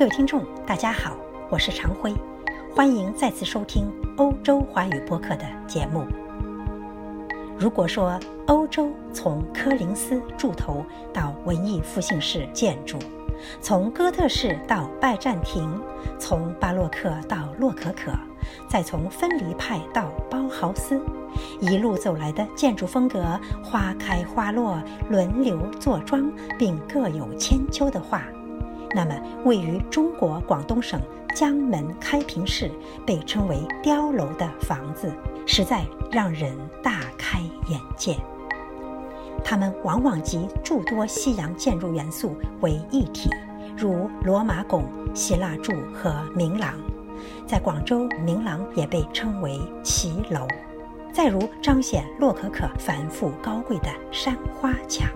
各位听众，大家好，我是常辉，欢迎再次收听欧洲华语播客的节目。如果说欧洲从柯林斯柱头到文艺复兴式建筑，从哥特式到拜占庭，从巴洛克到洛可可，再从分离派到包豪斯，一路走来的建筑风格花开花落，轮流坐庄，并各有千秋的话。那么，位于中国广东省江门开平市，被称为“碉楼”的房子，实在让人大开眼界。它们往往集诸多西洋建筑元素为一体，如罗马拱、希腊柱和明廊。在广州，明廊也被称为骑楼。再如彰显洛可可繁复高贵的山花墙。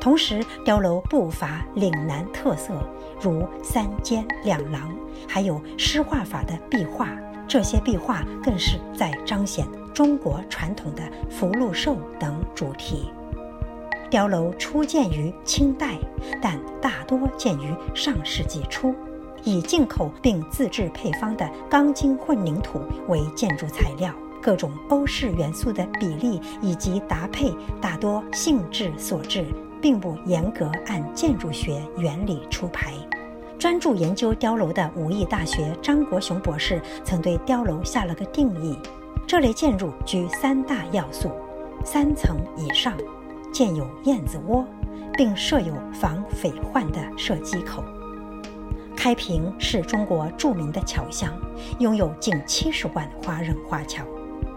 同时，碉楼不乏岭南特色，如三间两廊，还有诗画法的壁画。这些壁画更是在彰显中国传统的福禄寿等主题。碉楼初建于清代，但大多建于上世纪初，以进口并自制配方的钢筋混凝土为建筑材料，各种欧式元素的比例以及搭配大多兴致所致。并不严格按建筑学原理出牌。专注研究碉楼的武义大学张国雄博士曾对碉楼下了个定义：这类建筑居三大要素，三层以上，建有燕子窝，并设有防匪患的射击口。开平是中国著名的桥乡，拥有近七十万华人华侨。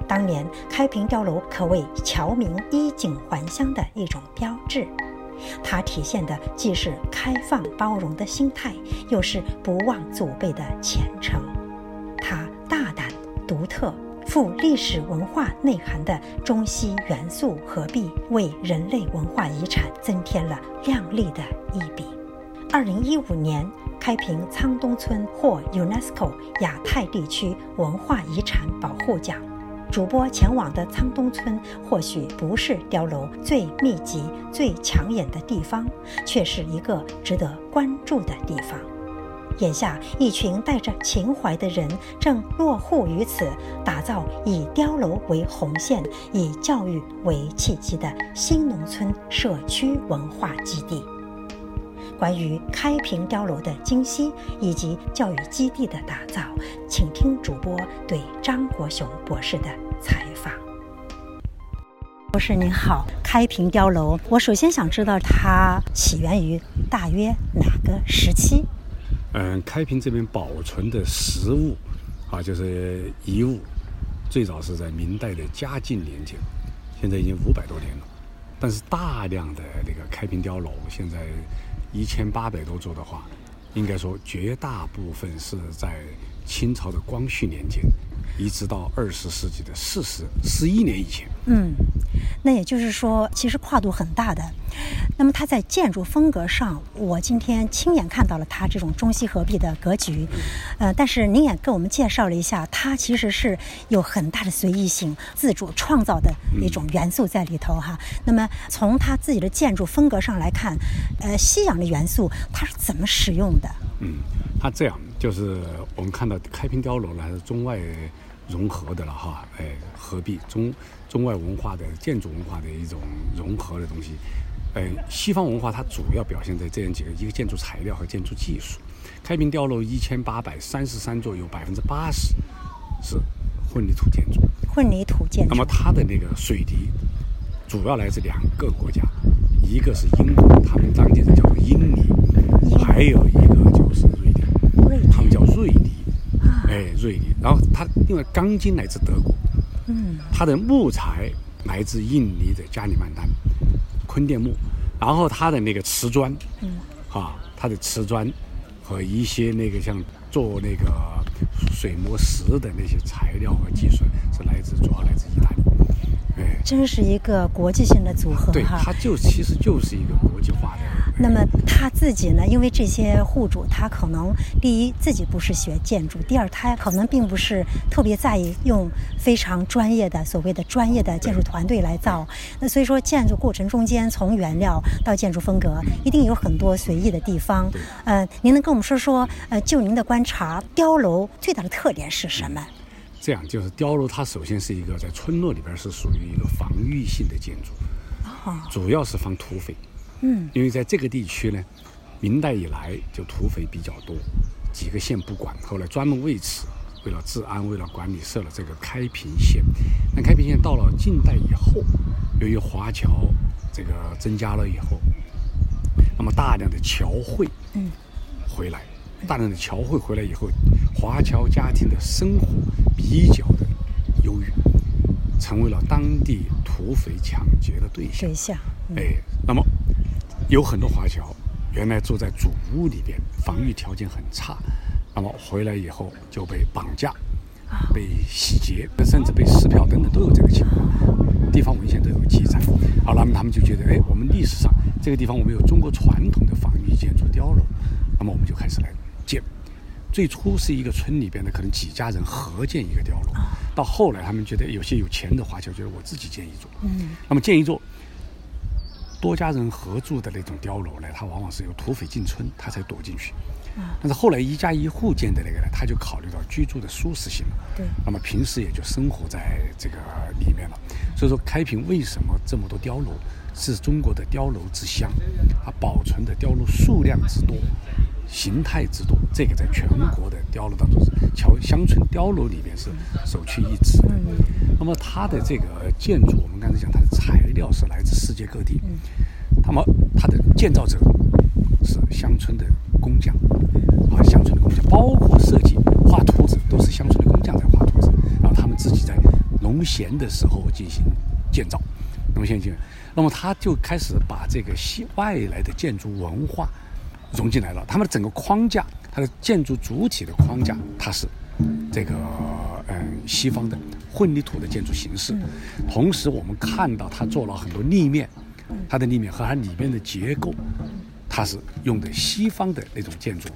当年开平碉楼可谓侨民衣锦还乡的一种标志。它体现的既是开放包容的心态，又是不忘祖辈的虔诚。它大胆、独特、富历史文化内涵的中西元素合璧，为人类文化遗产增添了亮丽的一笔。二零一五年，开平沧东村获 UNESCO 亚太地区文化遗产保护奖。主播前往的沧东村或许不是碉楼最密集、最抢眼的地方，却是一个值得关注的地方。眼下，一群带着情怀的人正落户于此，打造以碉楼为红线、以教育为契机的新农村社区文化基地。关于开平碉楼的精心以及教育基地的打造，请听主播对张国雄博士的采访。博士您好，开平碉楼，我首先想知道它起源于大约哪个时期？嗯，开平这边保存的实物啊，就是遗物，最早是在明代的嘉靖年间，现在已经五百多年了。但是大量的那个开平碉楼现在。一千八百多座的话，应该说绝大部分是在清朝的光绪年间，一直到二十世纪的四十十一年以前。嗯，那也就是说，其实跨度很大的。那么它在建筑风格上，我今天亲眼看到了它这种中西合璧的格局。呃，但是您也跟我们介绍了一下，它其实是有很大的随意性、自主创造的一种元素在里头哈。那么从它自己的建筑风格上来看，呃，西洋的元素它是怎么使用的？嗯，它这样就是我们看到开平碉楼呢，还是中外融合的了哈，哎，合璧中中外文化的建筑文化的一种融合的东西。呃，西方文化它主要表现在这样几个：一个建筑材料和建筑技术。开平碉楼一千八百三十三座，有百分之八十是混凝土建筑。混凝土建筑。那么它的那个水泥主要来自两个国家，一个是英国，他们当地人叫做英泥；还有一个就是瑞典，他们叫瑞泥。哎，瑞典。然后它另外钢筋来自德国，嗯，它的木材来自印尼的加里曼丹。坤甸木，然后它的那个瓷砖，嗯，啊，它的瓷砖和一些那个像做那个水磨石的那些材料和技术是来自主要来自意大利，哎，真是一个国际性的组合对，它就其实就是一个国际化的。那么他自己呢？因为这些户主他可能第一自己不是学建筑，第二他可能并不是特别在意用非常专业的所谓的专业的建筑团队来造。那所以说建筑过程中间从原料到建筑风格，一定有很多随意的地方。呃，您能跟我们说说？呃，就您的观察，碉楼最大的特点是什么？这样就是碉楼，它首先是一个在村落里边是属于一个防御性的建筑，主要是防土匪。嗯，因为在这个地区呢，明代以来就土匪比较多，几个县不管，后来专门为此，为了治安，为了管理，设了这个开平县。那开平县到了近代以后，由于华侨这个增加了以后，那么大量的侨汇嗯回来，大量的侨汇回来以后，华侨家庭的生活。比较的优越，成为了当地土匪抢劫的对象。对象，哎，那么有很多华侨原来住在主屋里边，防御条件很差，那么回来以后就被绑架、被洗劫，甚至被撕票等等都有这个情况，地方文献都有记载。好，那么他们就觉得，哎，我们历史上这个地方我们有中国传统的防御建筑碉楼，那么我们就开始来建。最初是一个村里边的，可能几家人合建一个碉楼，到后来他们觉得有些有钱的华侨觉得我自己建一座，嗯，那么建一座多家人合住的那种碉楼呢，它往往是由土匪进村，他才躲进去，但是后来一家一户建的那个呢，他就考虑到居住的舒适性了，对，那么平时也就生活在这个里面了，所以说开平为什么这么多碉楼，是中国的碉楼之乡，它保存的碉楼数量之多。形态之多，这个在全国的碉楼当中是桥乡村碉楼里面是首屈一指的。那么它的这个建筑，我们刚才讲它的材料是来自世界各地。那么它的建造者是乡村的工匠，啊，乡村的工匠，包括设计、画图纸都是乡村的工匠在画图纸，然后他们自己在农闲的时候进行建造，农闲进，那么他就开始把这个西外来的建筑文化。融进来了，他们的整个框架，它的建筑主体的框架，它是这个嗯西方的混凝土的建筑形式。同时，我们看到它做了很多立面，它的立面和它里面的结构，它是用的西方的那种建筑。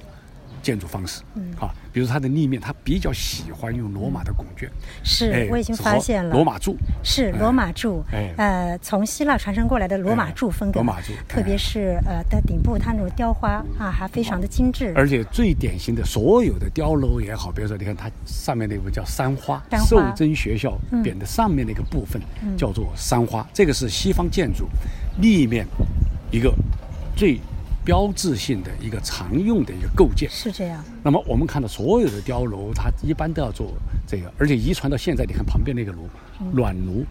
建筑方式，嗯，啊，比如它的立面，它比较喜欢用罗马的拱券，是，我已经发现了。罗马柱，是罗马柱，哎，呃，从希腊传承过来的罗马柱风格，罗马柱，特别是呃的顶部它那种雕花啊，还非常的精致，而且最典型的所有的碉楼也好，比如说你看它上面那个叫山花，寿真学校匾的上面那个部分叫做山花，这个是西方建筑立面一个最。标志性的一个常用的一个构件是这样。那么我们看到所有的碉楼，它一般都要做这个，而且遗传到现在，你看旁边那个炉，暖炉，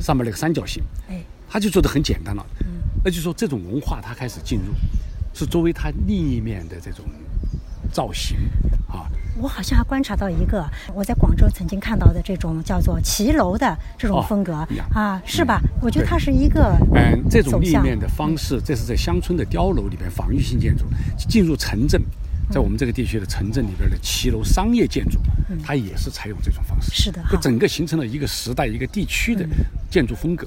上面那个三角形，哎，它就做的很简单了。嗯，那就说这种文化它开始进入，是作为它另一面的这种造型啊。我好像还观察到一个，我在广州曾经看到的这种叫做骑楼的这种风格。啊，是吧？我觉得它是一个嗯，这种立面的方式，这是在乡村的碉楼里边防御性建筑进入城镇，在我们这个地区的城镇里边的骑楼商业建筑，它也是采用这种方式。是的，就整个形成了一个时代、一个地区的建筑风格。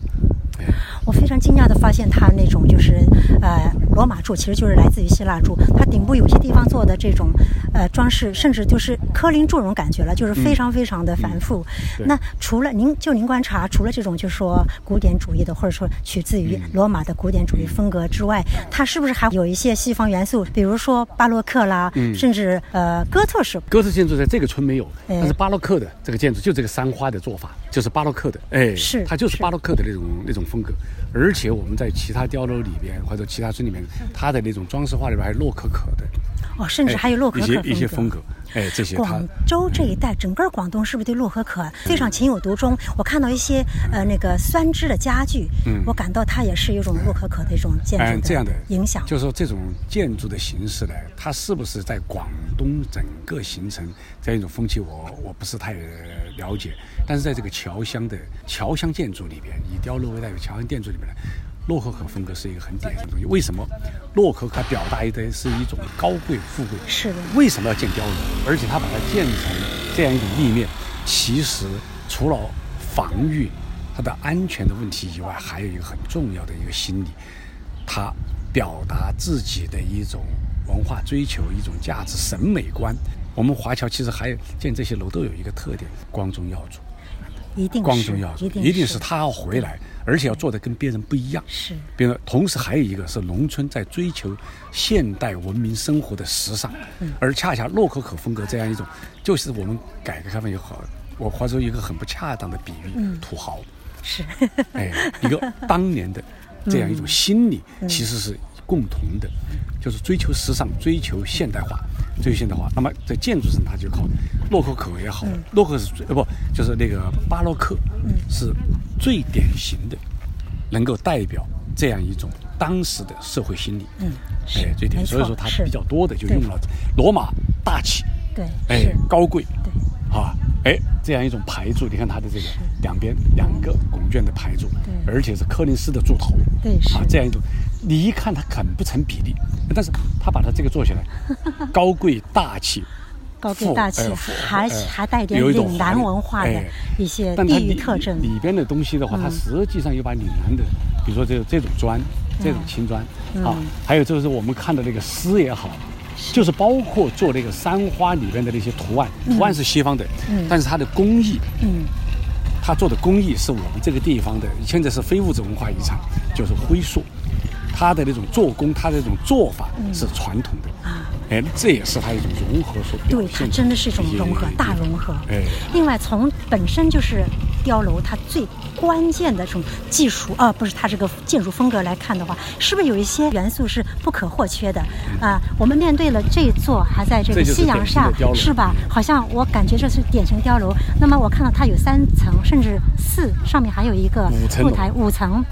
我非常惊讶的发现，它那种就是，呃，罗马柱其实就是来自于希腊柱，它顶部有些地方做的这种，呃，装饰，甚至就是科林柱这种感觉了，就是非常非常的繁复。那除了您就您观察，除了这种就是说古典主义的，或者说取自于罗马的古典主义风格之外，它是不是还有一些西方元素，比如说巴洛克啦，甚至呃哥特式？哥特建筑在这个村没有，但是巴洛克的这个建筑就这个三花的做法，就是巴洛克的，哎，是它就是巴洛克的那种那种风格。而且我们在其他碉楼里边或者其他村里面，它的那种装饰画里边还有洛可可的，哦，甚至还有洛可可一些一些风格。哎，这些广州这一带，整个广东是不是对洛可可非常情有独钟？我看到一些呃那个酸枝的家具，嗯，我感到它也是一种洛可可的一种建筑这样的影响。就是说这种建筑的形式呢，它是不是在广东整个形成这样一种风气？我我不是太了解。但是在这个侨乡的侨乡建筑里边，以碉楼为代表侨乡建筑里洛可可风格是一个很典型的东西。为什么洛可可表达的是一种高贵富贵？是的。为什么要建碉楼？而且他把它建成这样一种立面，其实除了防御它的安全的问题以外，还有一个很重要的一个心理，他表达自己的一种文化追求、一种价值审美观。我们华侨其实还有建这些楼都有一个特点，光宗耀祖。一定光宗耀祖，一定是他要回来，而且要做的跟别人不一样。是，比如同时还有一个是农村在追求现代文明生活的时尚，而恰恰洛可可风格这样一种，就是我们改革开放以后，我话说一个很不恰当的比喻，土豪。是，哎，一个当年的这样一种心理，其实是共同的，就是追求时尚，追求现代化。追求现代化，那么在建筑上，它就靠洛可可也好，洛可是呃不就是那个巴洛克，是最典型的，能够代表这样一种当时的社会心理。嗯，哎，最典型，所以说它比较多的就用了罗马大气，对，哎，高贵，对，啊。哎，这样一种牌柱，你看它的这个两边两个拱券的牌柱，而且是柯林斯的柱头，对，是。啊，这样一种，你一看它很不成比例，但是他把它这个做起来，高贵大气，高贵大气，还还带点岭南文化的一些地域特征。里边的东西的话，它实际上又把岭南的，比如说这这种砖，这种青砖啊，还有就是我们看的那个丝也好。就是包括做那个山花里边的那些图案，图案是西方的，但是它的工艺，嗯，它做的工艺是我们这个地方的，现在是非物质文化遗产，就是灰塑，它的那种做工，它的那种做法是传统的啊。哎，这也是它一种融合所对，它真的是一种融合，大融合。哎，另外从本身就是碉楼它最关键的这种技术，啊，不是它这个建筑风格来看的话，是不是有一些元素是不可或缺的？啊，我们面对了这座还在这个夕阳下，是吧？好像我感觉这是典型碉楼。那么我看到它有三层，甚至四，上面还有一个露台，五层。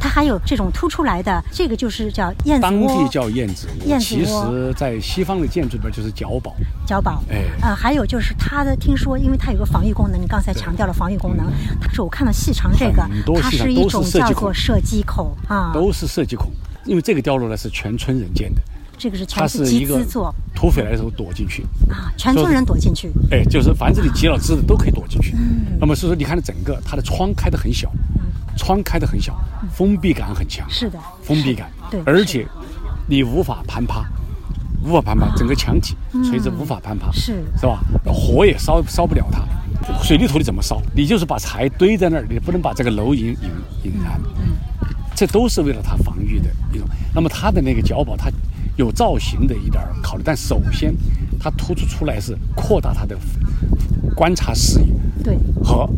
它还有这种凸出来的，这个就是叫燕子当地叫燕子窝，其实在西方的建筑里边就是角堡。角堡，哎，呃，还有就是它的，听说因为它有个防御功能，你刚才强调了防御功能。它是我看到细长这个，它是一种叫做射击孔啊，都是射击孔。因为这个碉楼呢是全村人建的，这个是全是集资做，土匪来的时候躲进去啊，全村人躲进去。哎，就是凡是你集了资的都可以躲进去。嗯，那么所以说你看整个它的窗开的很小。窗开的很小，封闭感很强。是的，封闭感。对，而且你无法攀爬，无法攀爬，整个墙体垂直无法攀爬，是是吧？火也烧烧不了它，水泥土你怎么烧？你就是把柴堆在那儿，你不能把这个楼引引引燃。嗯，这都是为了它防御的一种。那么它的那个碉堡，它有造型的一点考虑，但首先它突出出来是扩大它的观察视野，对，和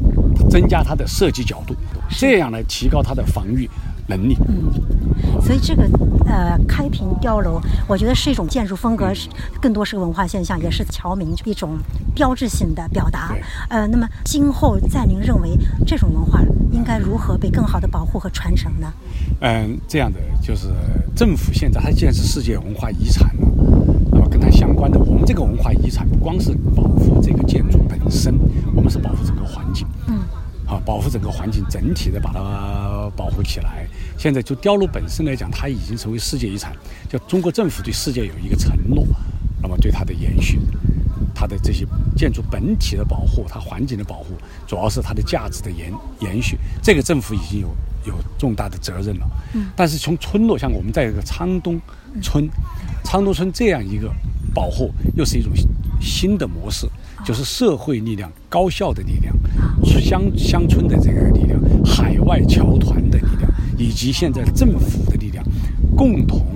增加它的设计角度。这样来提高它的防御能力。嗯，所以这个呃开平碉楼，我觉得是一种建筑风格，是更多是个文化现象，也是侨民一种标志性的表达。呃，那么今后在您认为这种文化应该如何被更好的保护和传承呢？嗯，这样的就是政府现在它既然是世界文化遗产了，那么跟它相关的，我们这个文化遗产不光是保护这个建筑本身，我们是保护整个环境。嗯。啊，保护整个环境，整体的把它保护起来。现在就碉楼本身来讲，它已经成为世界遗产。就中国政府对世界有一个承诺，那么对它的延续，它的这些建筑本体的保护，它环境的保护，主要是它的价值的延延续。这个政府已经有有重大的责任了。嗯。但是从村落，像我们在这个昌东村，昌东村这样一个保护，又是一种新的模式。就是社会力量、高校的力量、乡乡村的这个力量、海外侨团的力量，以及现在政府的力量，共同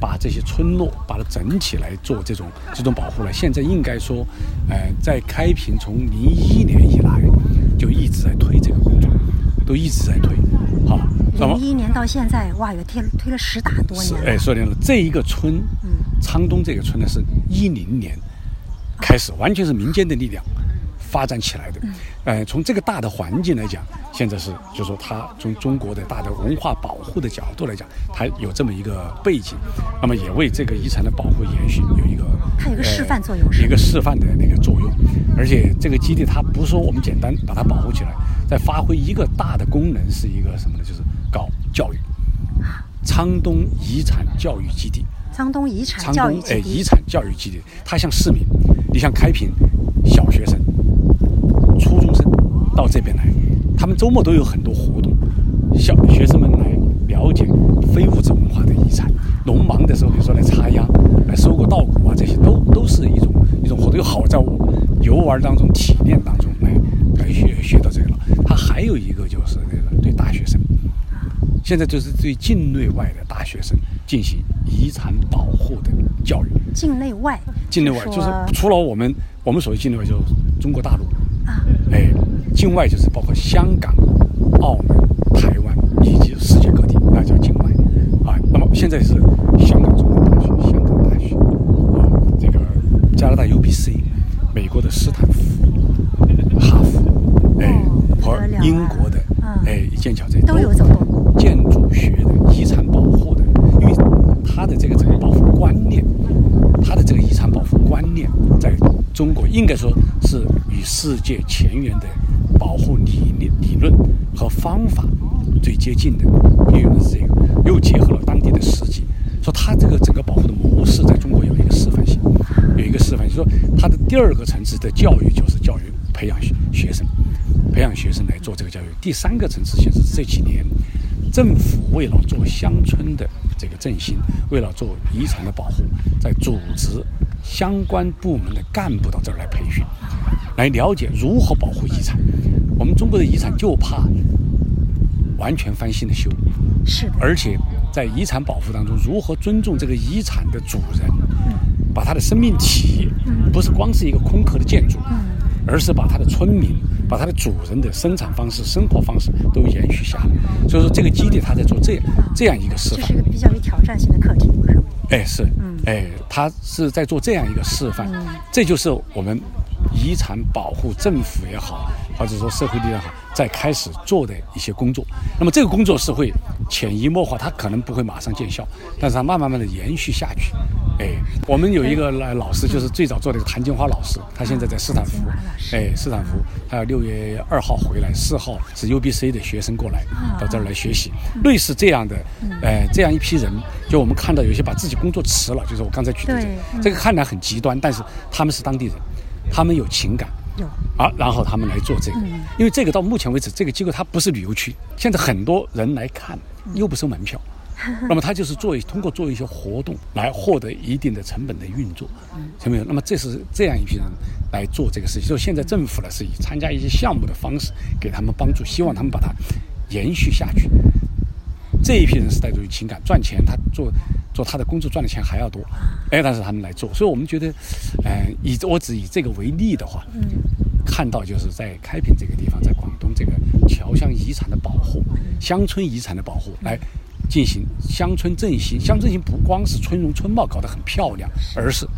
把这些村落把它整体来做这种这种保护了。现在应该说，呃，在开平从零一年以来就一直在推这个工作，都一直在推。好，零一年到现在，哇，也推推了十大多年。哎，说定了，这一个村，嗯，昌东这个村呢，是一零年。开始完全是民间的力量发展起来的，呃，从这个大的环境来讲，现在是就说它从中国的大的文化保护的角度来讲，它有这么一个背景，那么也为这个遗产的保护延续有一个它有一个示范作用，一个示范的那个作用，而且这个基地它不是说我们简单把它保护起来，在发挥一个大的功能是一个什么呢？就是搞教育，昌东遗产教育基地。昌东遗产教育基地，哎，遗产教育基地，它向市民，你像开平小学生、初中生到这边来，他们周末都有很多活动，小学生们来了了解非物质文化的遗产。农忙的时候，比如说来插秧、来收割稻谷啊，这些都都是一种一种活动，又好在游玩当中、体验当中来来学学到这个了。它还有一个就是那个对大学生，现在就是对境内外的大学生进行遗产保护的教育。境内外，境内外就是除了我们我们所谓境内外，就是中国大陆。啊，哎，境外就是包括香港、澳门、台湾以及世界各地，那叫境外。啊。那么现在是香港中文大学、香港大学啊，这个加拿大 UBC、美国的斯坦福、哈佛，哎，和英国的哎剑桥这都有走动建筑学的遗产这个整个保护观念。他的这个遗产保护观念，在中国应该说是与世界前沿的保护理念、理论和方法最接近的。运用的是这个，又结合了当地的实际，说他这个整个保护的模式在中国有一个示范性，有一个示范。就说它的第二个层次的教育就是教育培养学学生，培养学生来做这个教育。第三个层次其实是这几年政府为了做乡村的。这个振兴，为了做遗产的保护，在组织相关部门的干部到这儿来培训，来了解如何保护遗产。我们中国的遗产就怕完全翻新的修，是。而且在遗产保护当中，如何尊重这个遗产的主人，把他的生命体，不是光是一个空壳的建筑，而是把他的村民。把它的主人的生产方式、生活方式都延续下来，所以说这个基地它在做这这样一个示范，这是一个比较有挑战性的课题，是吗？哎，是，嗯，哎，他是在做这样一个示范，这就是我们遗产保护政府也好，或者说社会力量好，在开始做的一些工作。那么这个工作是会潜移默化，它可能不会马上见效，但是它慢慢慢的延续下去。哎，我们有一个老老师，就是最早做的谭金花老师，他现在在斯坦福。哎，斯坦福，他要六月二号回来，四号是 UBC 的学生过来到这儿来学习。类似这样的，呃，这样一批人，就我们看到有些把自己工作辞了，就是我刚才举的这个，这个看来很极端，但是他们是当地人，他们有情感，有啊，然后他们来做这个，因为这个到目前为止，这个机构它不是旅游区，现在很多人来看又不收门票。那么他就是做通过做一些活动来获得一定的成本的运作，成本。那么这是这样一批人来做这个事情。就现在政府呢是以参加一些项目的方式给他们帮助，希望他们把它延续下去。这一批人是带着情感赚钱，他做做他的工作赚的钱还要多，哎，但是他们来做，所以我们觉得，嗯，以我只以这个为例的话，嗯，看到就是在开平这个地方，在广东这个侨乡遗产的保护、乡村遗产的保护来。进行乡村振兴，乡村振兴不光是村容村貌搞得很漂亮，而是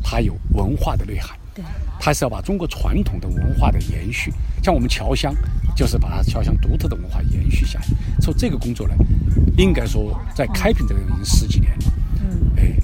它有文化的内涵。对，它是要把中国传统的文化的延续，像我们侨乡，就是把它敲响独特的文化延续下去。做这个工作呢，应该说在开平这个已经十几年了。嗯，哎。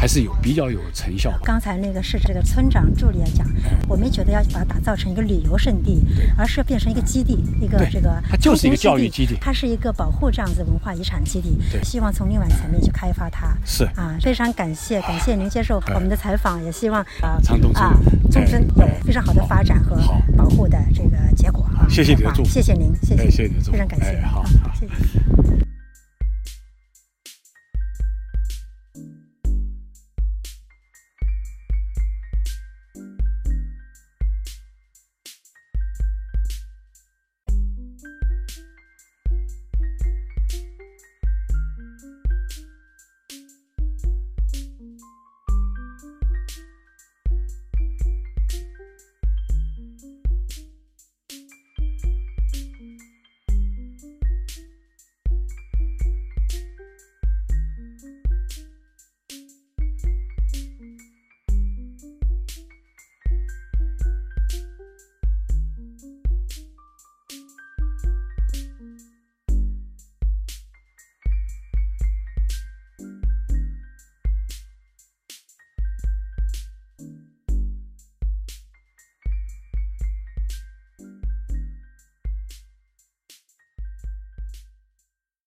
还是有比较有成效。刚才那个是这个村长助理来讲，我没觉得要把它打造成一个旅游胜地，而是要变成一个基地，一个这个它就是一个教育基地，它是一个保护这样子文化遗产基地。希望从另外层面去开发它。是啊，非常感谢感谢您接受我们的采访，也希望啊长东啊中村有非常好的发展和保护的这个结果啊。谢谢你的祝福，谢谢您，谢谢，谢谢你的祝福，非常感谢，好。